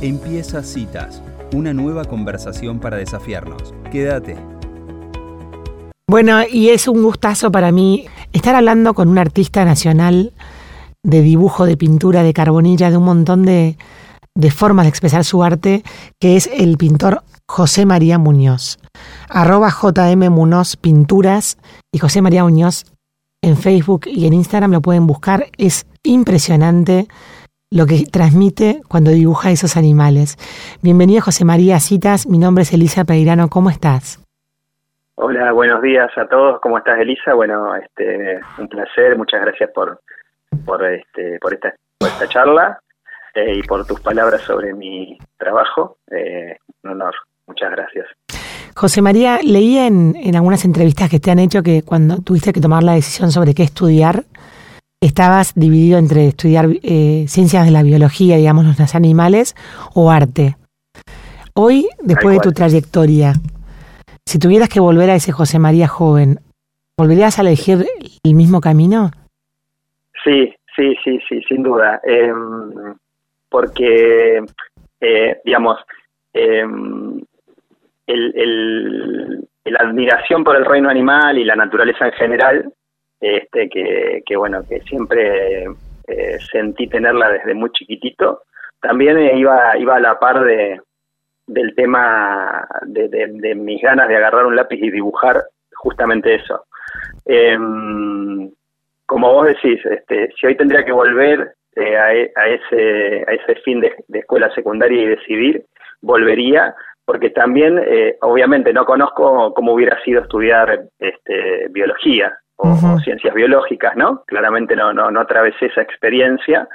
Empieza Citas, una nueva conversación para desafiarnos. Quédate. Bueno, y es un gustazo para mí estar hablando con un artista nacional de dibujo, de pintura, de carbonilla, de un montón de, formas de expresar su arte, que es el pintor José María Muñoz. Arroba JM Muñoz Pinturas y José María Muñoz en Facebook y en Instagram lo pueden buscar. Es impresionante lo que transmite cuando dibuja esos animales. Bienvenido José María Citas, mi nombre es Elisa Peirano, ¿cómo estás? Hola, buenos días a todos, ¿cómo estás Elisa? Bueno, este, un placer, muchas gracias por, por, este, por, esta, por esta charla eh, y por tus palabras sobre mi trabajo. Eh, un honor, muchas gracias. José María, leí en, en algunas entrevistas que te han hecho que cuando tuviste que tomar la decisión sobre qué estudiar, estabas dividido entre estudiar eh, ciencias de la biología, digamos, los animales, o arte. Hoy, después de tu trayectoria, si tuvieras que volver a ese José María joven, ¿volverías a elegir el mismo camino? Sí, sí, sí, sí, sin duda. Em, porque, eh, digamos, eh, el, la admiración por el reino animal y la naturaleza en general, este, que, que bueno, que siempre eh, sentí tenerla desde muy chiquitito, también iba, iba a la par de, del tema de, de, mis ganas de agarrar un lápiz y dibujar justamente eso. Em, como vos decís, este, si hoy tendría que volver eh, a, a, ese, a ese fin de, escuela secundaria y decidir, volvería, porque también, eh, obviamente, no conozco cómo hubiera sido estudiar este, biología o, ciencias biológicas, ¿no? Claramente no, no, no atravesé esa experiencia,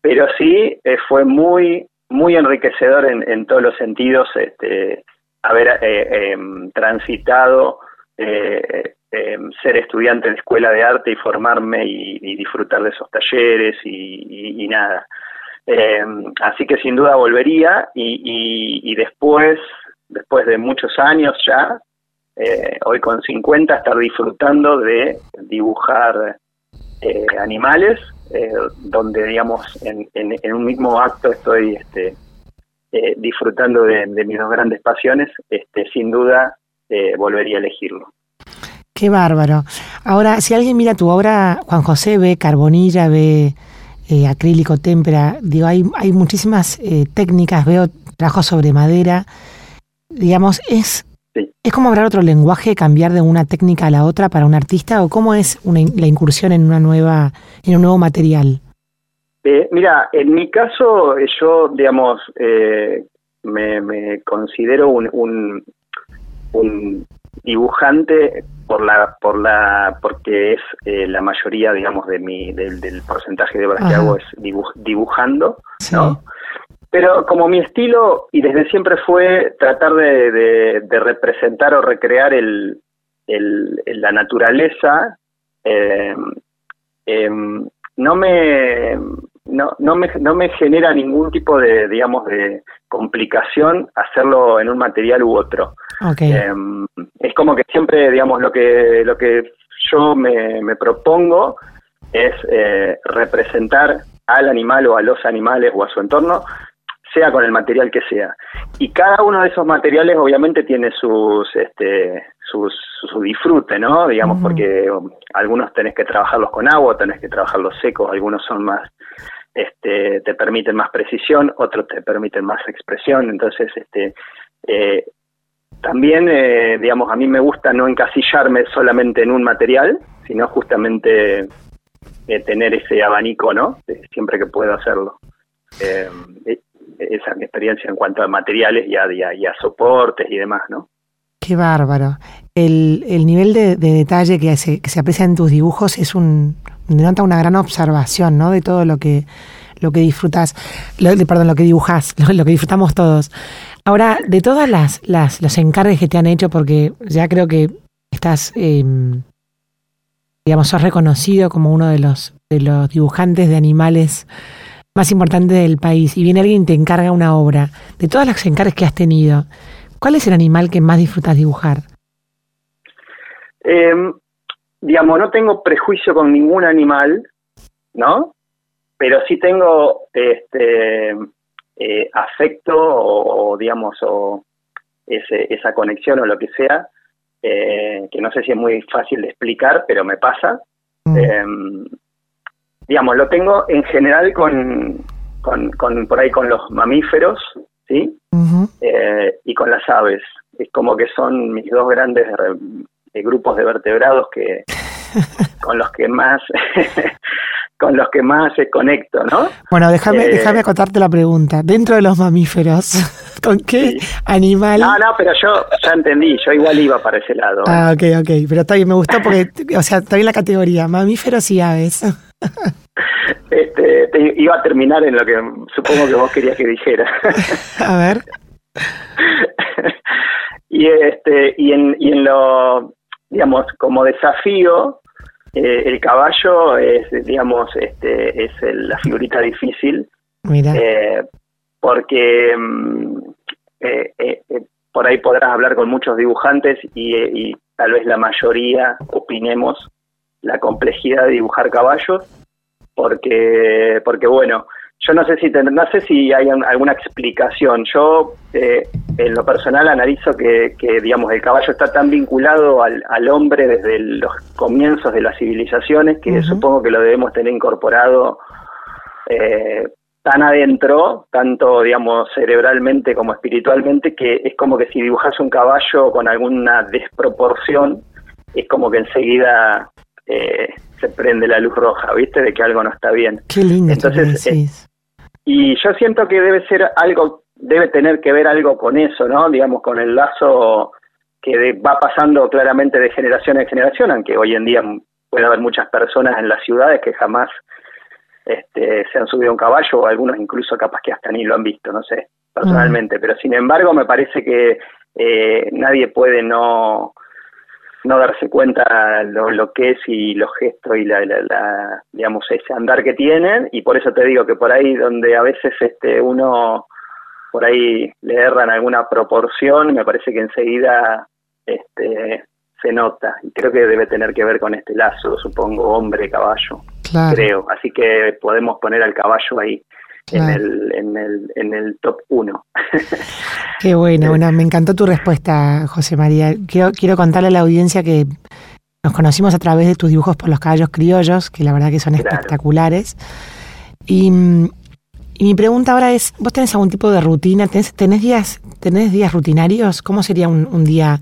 pero sí eh, fue muy, muy enriquecedor en, en todos los sentidos este, haber eh, em, transitado eh, em, ser estudiante de escuela de arte y formarme y, y disfrutar de esos talleres y, y, y nada. Eh, así que sin duda volvería y, y, después, después de muchos años ya, eh, hoy con 50, estar disfrutando de dibujar eh, animales, eh, donde digamos en, un mismo acto estoy este, disfrutando de, mis dos grandes pasiones, este, sin duda volvería a elegirlo. Qué bárbaro. Ahora, si alguien mira tu obra, Juan José ve Carbonilla, ve acrílico, témpera, digo, hay, hay muchísimas técnicas, veo trabajo sobre madera, digamos, es, sí. es como hablar otro lenguaje, cambiar de una técnica a la otra para un artista, o cómo es una, la incursión en una nueva, en un nuevo material. Eh, mira, en mi caso, yo, digamos, eh, me, me, considero un, un, un dibujante por la por la porque es eh, la mayoría digamos de mi del, del porcentaje de obras que hago es dibuj, dibujando sí. no pero como mi estilo y desde siempre fue tratar de, de, de representar o recrear el, el, la naturaleza eh, eh, no me no, no, me, no me genera ningún tipo de, digamos, de complicación hacerlo en un material u otro. Okay. Eh, es como que siempre, digamos, lo que, lo que yo me, me propongo es eh, representar al animal o a los animales o a su entorno, sea con el material que sea. Y cada uno de esos materiales obviamente tiene sus, este, sus, su disfrute, ¿no? Digamos, uh -huh. porque um, algunos tenés que trabajarlos con agua, tenés que trabajarlos secos, algunos son más este, te permiten más precisión, otros te permiten más expresión, entonces este, eh, también, eh, digamos, a mí me gusta no encasillarme solamente en un material, sino justamente eh, tener ese abanico, ¿no? siempre que puedo hacerlo. Eh, esa es mi experiencia en cuanto a materiales y a, soportes y demás, ¿no? Qué bárbaro. El, el nivel de, de detalle que se, que se aprecia en tus dibujos es un, denota una gran observación, ¿no? De todo lo que lo que disfrutas, perdón, lo que dibujas, lo, que disfrutamos todos. Ahora, de todas las, las los encargues que te han hecho, porque ya creo que estás, eh, digamos, sos reconocido como uno de los de los dibujantes de animales más importantes del país y viene alguien y te encarga una obra. De todas las encargues que has tenido, ¿cuál es el animal que más disfrutas dibujar? Eh, digamos, no tengo prejuicio con ningún animal, ¿no? Pero sí tengo este eh, afecto o, digamos, o ese, esa conexión o lo que sea, eh, que no sé si es muy fácil de explicar, pero me pasa. Mm. Digamos, lo tengo en general con, con, con, por ahí con los mamíferos, ¿sí? Eh, y con las aves. Es como que son mis dos grandes grupos de vertebrados que con los que más con los que más se conecto, ¿no? Bueno, déjame, eh, déjame acotarte la pregunta. Dentro de los mamíferos, ¿con qué animal? No, no, pero yo ya entendí, yo igual iba para ese lado. Ah, ok, ok, pero está bien, me gustó porque, o sea, está bien la categoría, mamíferos y aves. Este, iba a terminar en lo que supongo que vos querías que dijera. a ver. y este y en, y en lo digamos como desafío eh, el caballo es, digamos, este, es la figurita difícil. Eh, porque mm, eh, por ahí podrás hablar con muchos dibujantes y, tal vez la mayoría opinemos la complejidad de dibujar caballos, porque, porque bueno, yo no sé si no sé si hay alguna explicación. Yo eh, en lo personal analizo que, digamos el caballo está tan vinculado al, hombre desde los comienzos de las civilizaciones que supongo que lo debemos tener incorporado eh, tan adentro, tanto digamos cerebralmente como espiritualmente, que es como que si dibujas un caballo con alguna desproporción, es como que enseguida eh, se prende la luz roja, ¿viste? De que algo no está bien. Qué lindo. Entonces, y yo siento que debe ser algo, debe tener que ver algo con eso, ¿no? Digamos, con el lazo que va pasando claramente de generación en generación, aunque hoy en día puede haber muchas personas en las ciudades que jamás este, se han subido a un caballo, o algunos incluso capaz que hasta ni lo han visto, no sé, personalmente. Mm. Pero sin embargo, me parece que eh, nadie puede no no darse cuenta lo, lo que es y los gestos y la, la, digamos ese andar que tienen. Y por eso te digo que por ahí donde a veces este uno por ahí le erran alguna proporción me parece que enseguida este se nota. Y creo que debe tener que ver con este lazo supongo hombre caballo creo. Así que podemos poner al caballo ahí en, el, en, el, en el top 1. Qué bueno, bueno, me encantó tu respuesta, José María. Quiero, quiero contarle a la audiencia que nos conocimos a través de tus dibujos por los caballos criollos, que la verdad que son espectaculares. Y, mi pregunta ahora es, ¿vos tenés algún tipo de rutina? ¿Tenés, tenés días, tenés días rutinarios? ¿Cómo sería un, día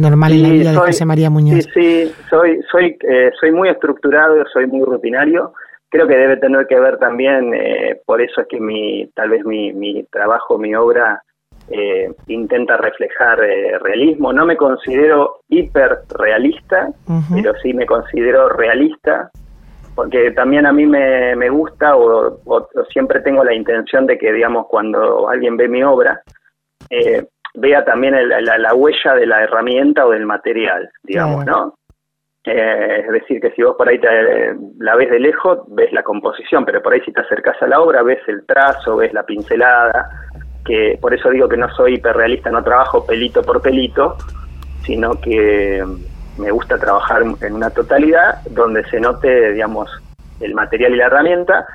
normal en la vida de José María Muñoz? Sí, sí, soy, soy, eh, soy muy estructurado, soy muy rutinario creo que debe tener que ver también, eh, por eso es que mi, tal vez mi, mi trabajo, mi obra eh, intenta reflejar eh, realismo. No me considero hiperrealista, pero sí me considero realista, porque también a mí me, me gusta o, siempre tengo la intención de que, digamos, cuando alguien ve mi obra, vea también la, huella de la herramienta o del material, digamos, ¿no? Eh, es decir, que si vos por ahí te, la ves de lejos, ves la composición, pero por ahí si te acercas a la obra, ves el trazo, ves la pincelada, que por eso digo que no soy hiperrealista, no trabajo pelito por pelito, sino que me gusta trabajar en una totalidad donde se note, digamos, el material y la herramienta,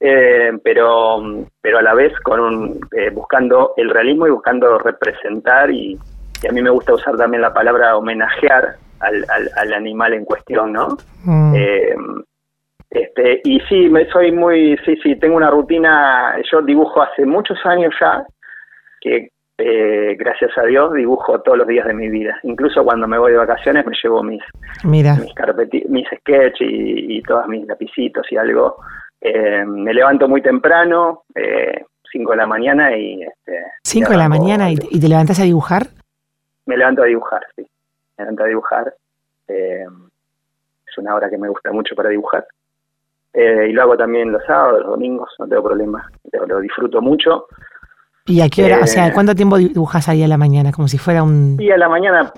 eh, pero, pero a la vez con un, eh, buscando el realismo y buscando representar y, y a mí me gusta usar también la palabra homenajear al, al, animal en cuestión, ¿no? Mm. Eh, este, y sí, me soy muy, sí, sí, tengo una rutina, yo dibujo hace muchos años ya, que eh, gracias a Dios dibujo todos los días de mi vida. Incluso cuando me voy de vacaciones me llevo mis Mira. mis, mis sketch y, y todos mis lapicitos y algo. Eh, me levanto muy temprano, eh, 5 de la mañana y... Este, 5 de la mañana y, y, te levantas a dibujar? Me levanto a dibujar, sí me encanta dibujar. Eh, es una hora que me gusta mucho para dibujar. Eh, y lo hago también los sábados, los domingos, no tengo problema. Lo, disfruto mucho. ¿Y a qué hora? o sea, eh, ¿cuánto tiempo dibujas ahí a la mañana? Como si fuera un... Y a la mañana,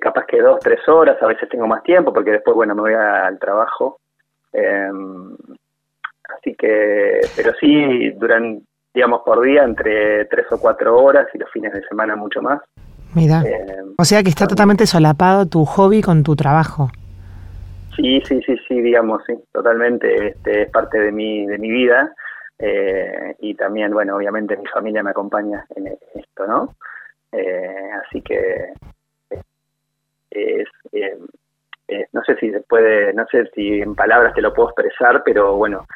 capaz que dos, tres horas, a veces tengo más tiempo, porque después, bueno, me voy al trabajo. así que, pero sí, duran, digamos, por día entre tres o cuatro horas y los fines de semana mucho más. Mira. Eh, o sea que está totalmente solapado tu hobby con tu trabajo. Sí, sí, sí, sí, digamos, sí, totalmente. Este, es parte de mi, de mi vida. Eh, y también, bueno, obviamente mi familia me acompaña en esto, ¿no? Eh, así que es, no sé si se puede, no sé si en palabras te lo puedo expresar, pero bueno,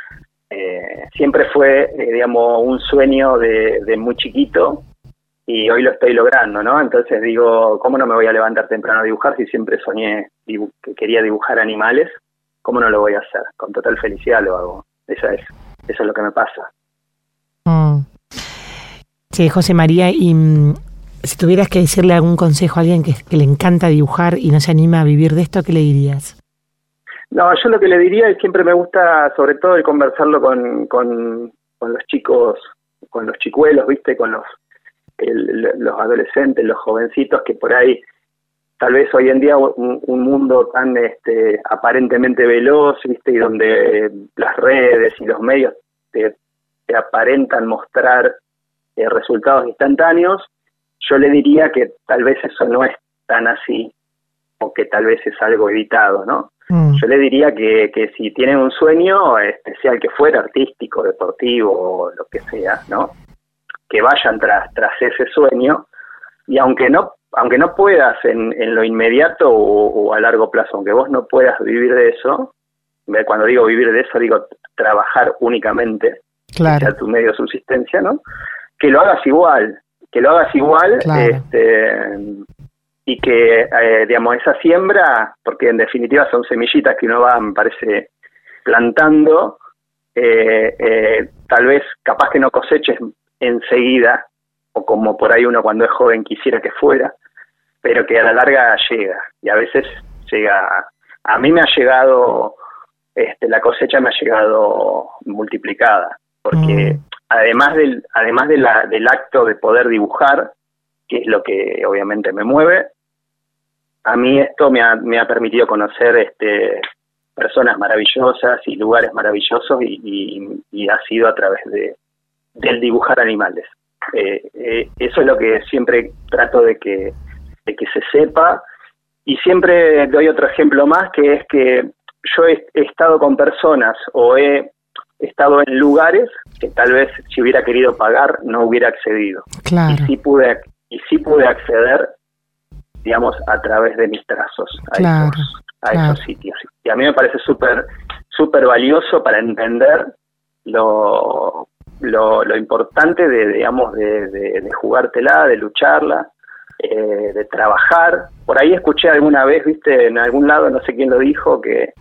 siempre fue, digamos, un sueño de, de muy chiquito y hoy lo estoy logrando, ¿no? Entonces digo, ¿cómo no me voy a levantar temprano a dibujar si siempre soñé que quería dibujar animales? ¿Cómo no lo voy a hacer? Con total felicidad lo hago. Eso es, eso es lo que me pasa. Mm. Sí, José María, y mm, si tuvieras que decirle algún consejo a alguien que, le encanta dibujar y no se anima a vivir de esto, ¿qué le dirías? No, yo lo que le diría es siempre me gusta, sobre todo, el conversarlo con, con, con los chicos, con los chicuelos, ¿viste? Con los los adolescentes, los jovencitos que por ahí, tal vez hoy en día un, mundo tan este, aparentemente veloz, ¿viste? Y donde las redes y los medios te, aparentan mostrar eh, resultados instantáneos, yo le diría que tal vez eso no es tan así o que tal vez es algo evitado, ¿no? Mm. Yo le diría que, que si tienen un sueño, especial que fuera artístico, deportivo o lo que sea, ¿no? Que vayan tras, tras ese sueño y aunque no aunque no puedas en, en lo inmediato o, a largo plazo, aunque vos no puedas vivir de eso, cuando digo vivir de eso digo trabajar únicamente, claro. sea tu medio de subsistencia, ¿no? Que lo hagas igual, que lo hagas igual, este, y que, eh, digamos, esa siembra, porque en definitiva son semillitas que uno va, me parece, plantando, eh, eh, tal vez capaz que no coseches enseguida, o como por ahí uno cuando es joven quisiera que fuera, pero que a la larga llega, y a veces llega, a mí me ha llegado, este, la cosecha me ha llegado multiplicada, porque mm. además del, además de la, del acto de poder dibujar, que es lo que obviamente me mueve, a mí esto me ha, me ha permitido conocer este, personas maravillosas y lugares maravillosos y ha sido a través de, del dibujar animales. Eh, eh, eso es lo que siempre trato de que, de que se sepa. Y siempre doy otro ejemplo más, que es que yo he, estado con personas o he estado en lugares que tal vez si hubiera querido pagar no hubiera accedido. Claro. Y sí pude, y sí pude acceder, digamos, a través de mis trazos a, esos, a esos sitios. Y a mí me parece súper súper valioso para entender lo lo, lo importante de, digamos, de, de, jugártela, de lucharla, eh, de trabajar. Por ahí escuché alguna vez, viste, en algún lado, no sé quién lo dijo, que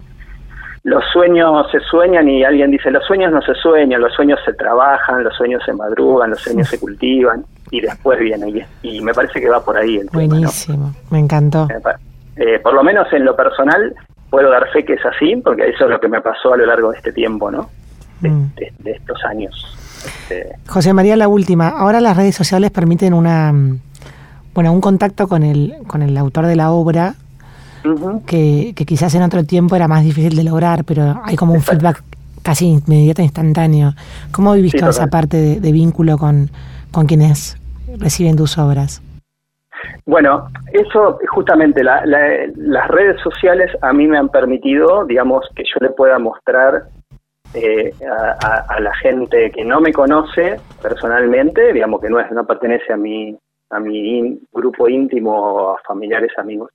los sueños se sueñan y alguien dice, los sueños no se sueñan, los sueños se trabajan, los sueños se madrugan, los sueños se cultivan y después viene. Y, me parece que va por ahí el Buenísimo, me encantó. Eh, por lo menos en lo personal puedo dar fe que es así, porque eso es lo que me pasó a lo largo de este tiempo, ¿no? de mm. estos años. José María, la última. Ahora las redes sociales permiten una, mm, bueno, un contacto con el, con el autor de la obra que, quizás en otro tiempo era más difícil de lograr, pero hay como un feedback casi inmediato, instantáneo. ¿Cómo vivís toda esa parte de, vínculo con, con quienes reciben tus obras? Bueno, eso justamente las redes sociales a mí me han permitido, digamos, que yo le pueda mostrar eh, a, la gente que no me conoce personalmente, digamos que no es no pertenece a mi a mi grupo íntimo, a familiares, amigos,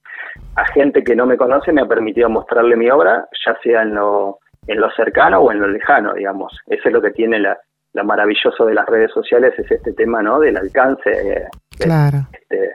a gente que no me conoce me ha permitido mostrarle mi obra, ya sea en lo en lo cercano o en lo lejano, digamos. Eso es lo que tiene la, lo maravilloso de las redes sociales es este tema, ¿no? Del alcance. Eh, claro. Este,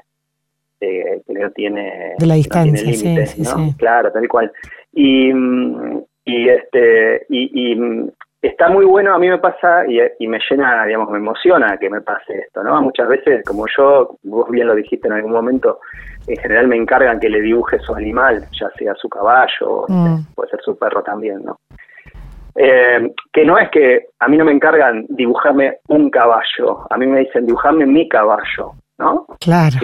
eh, que no tiene. De la distancia, sí, sí, Claro, tal cual. Y, mm, y este y, mm, está muy bueno a mí me pasa y, me llena digamos me emociona que me pase esto no muchas veces como yo vos bien lo dijiste en algún momento en general me encargan que le dibuje su animal ya sea su caballo mm. puede ser su perro también no eh, que no es que a mí no me encargan dibujarme un caballo a mí me dicen dibujarme mi caballo no claro.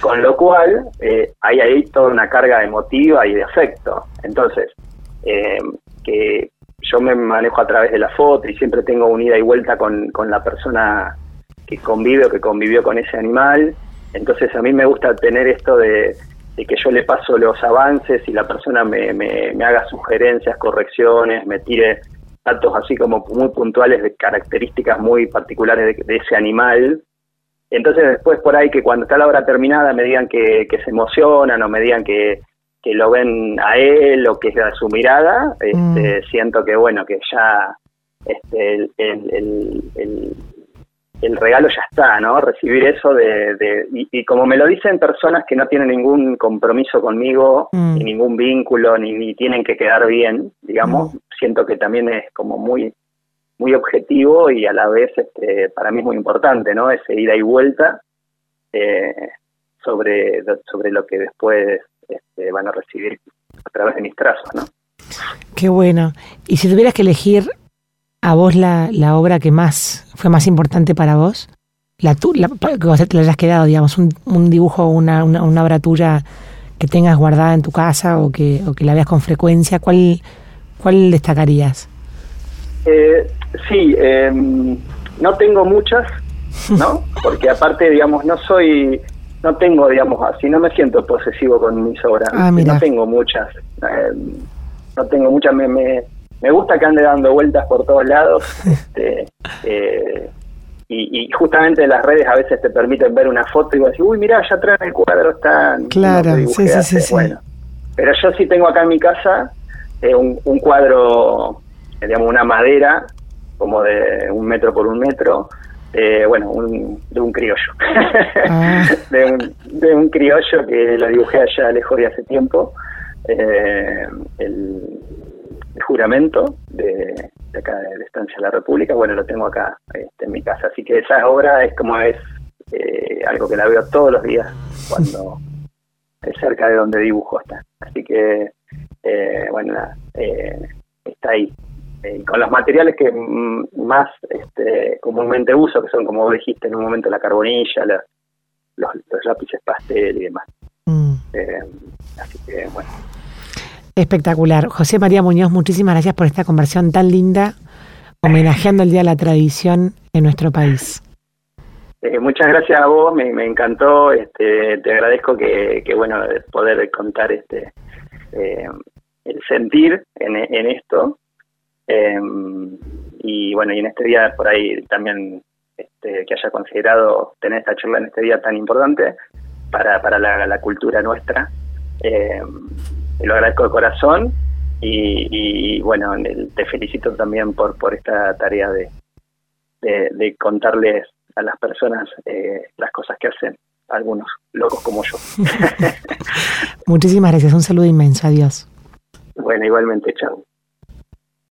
Con lo cual eh, hay ahí toda una carga emotiva y de afecto. Entonces eh, que yo me manejo a través de la foto y siempre tengo un ida y vuelta con, con la persona que convive o que convivió con ese animal. Entonces a mí me gusta tener esto de, que yo le paso los avances y la persona me, me, haga sugerencias, correcciones, me tire datos así como muy puntuales de características muy particulares de, ese animal. Entonces después por ahí que cuando está la obra terminada me digan que, se emocionan o me digan que, que lo ven a él o que es a su mirada, este, mm. siento que bueno, que ya este, el, el, el regalo ya está, ¿no? Recibir eso de, y, como me lo dicen personas que no tienen ningún compromiso conmigo, mm. ni ningún vínculo, ni, tienen que quedar bien, digamos, mm. siento que también es como muy muy objetivo y a la vez este, para mí es muy importante, ¿no? Ese ida y vuelta eh, sobre, sobre lo que después este, van a recibir a través de mis trazos, ¿no? Qué bueno. Y si tuvieras que elegir a vos la, la obra que más fue más importante para vos? La, tu, la que vos te la hayas quedado, digamos, un, un dibujo o una, una, obra tuya que tengas guardada en tu casa o que, o que la veas con frecuencia, ¿cuál, cuál destacarías? Eh, sí, em, no tengo muchas, ¿no? Porque aparte, digamos, no soy, no tengo, digamos, así, no me siento posesivo con mis obras. Ah, no tengo muchas, em, no tengo muchas, me, me, me gusta que ande dando vueltas por todos lados. Este, eh, y, justamente las redes a veces te permiten ver una foto y decir, uy, mira, ya atrás el cuadro está. Claro, sí, sí, sí, Bueno, pero yo sí tengo acá en mi casa eh, un, cuadro, digamos, una madera, como de un metro por un metro, eh, bueno, un, de un criollo. Ah. de, un, de un criollo que lo dibujé allá lejos de hace tiempo. Eh, el, el juramento de, acá de la Estancia de la República, bueno, lo tengo acá este, en mi casa. Así que esa obra es como es eh, algo que la veo todos los días cuando es cerca de donde dibujo está. Así que, eh, bueno, eh, está ahí. Con los materiales que más este, comúnmente uso, que son, como dijiste en un momento, la carbonilla, los, lápices pastel y demás. Mm. así que, bueno, Espectacular. José María Muñoz, muchísimas gracias por esta conversión tan linda, homenajeando el Día de la Tradición en nuestro país. Eh, muchas gracias a vos, me, encantó, este, te agradezco que, bueno poder contar este eh, el sentir en, esto em, y bueno y en este día por ahí también este, que haya considerado tener esta charla en este día tan importante para, para la, cultura nuestra. Eh, lo agradezco de corazón y, bueno, te felicito también por, por esta tarea de, de, contarles a las personas eh, las cosas que hacen algunos locos como yo. Muchísimas gracias, un saludo inmenso, adiós. Bueno, igualmente, chao.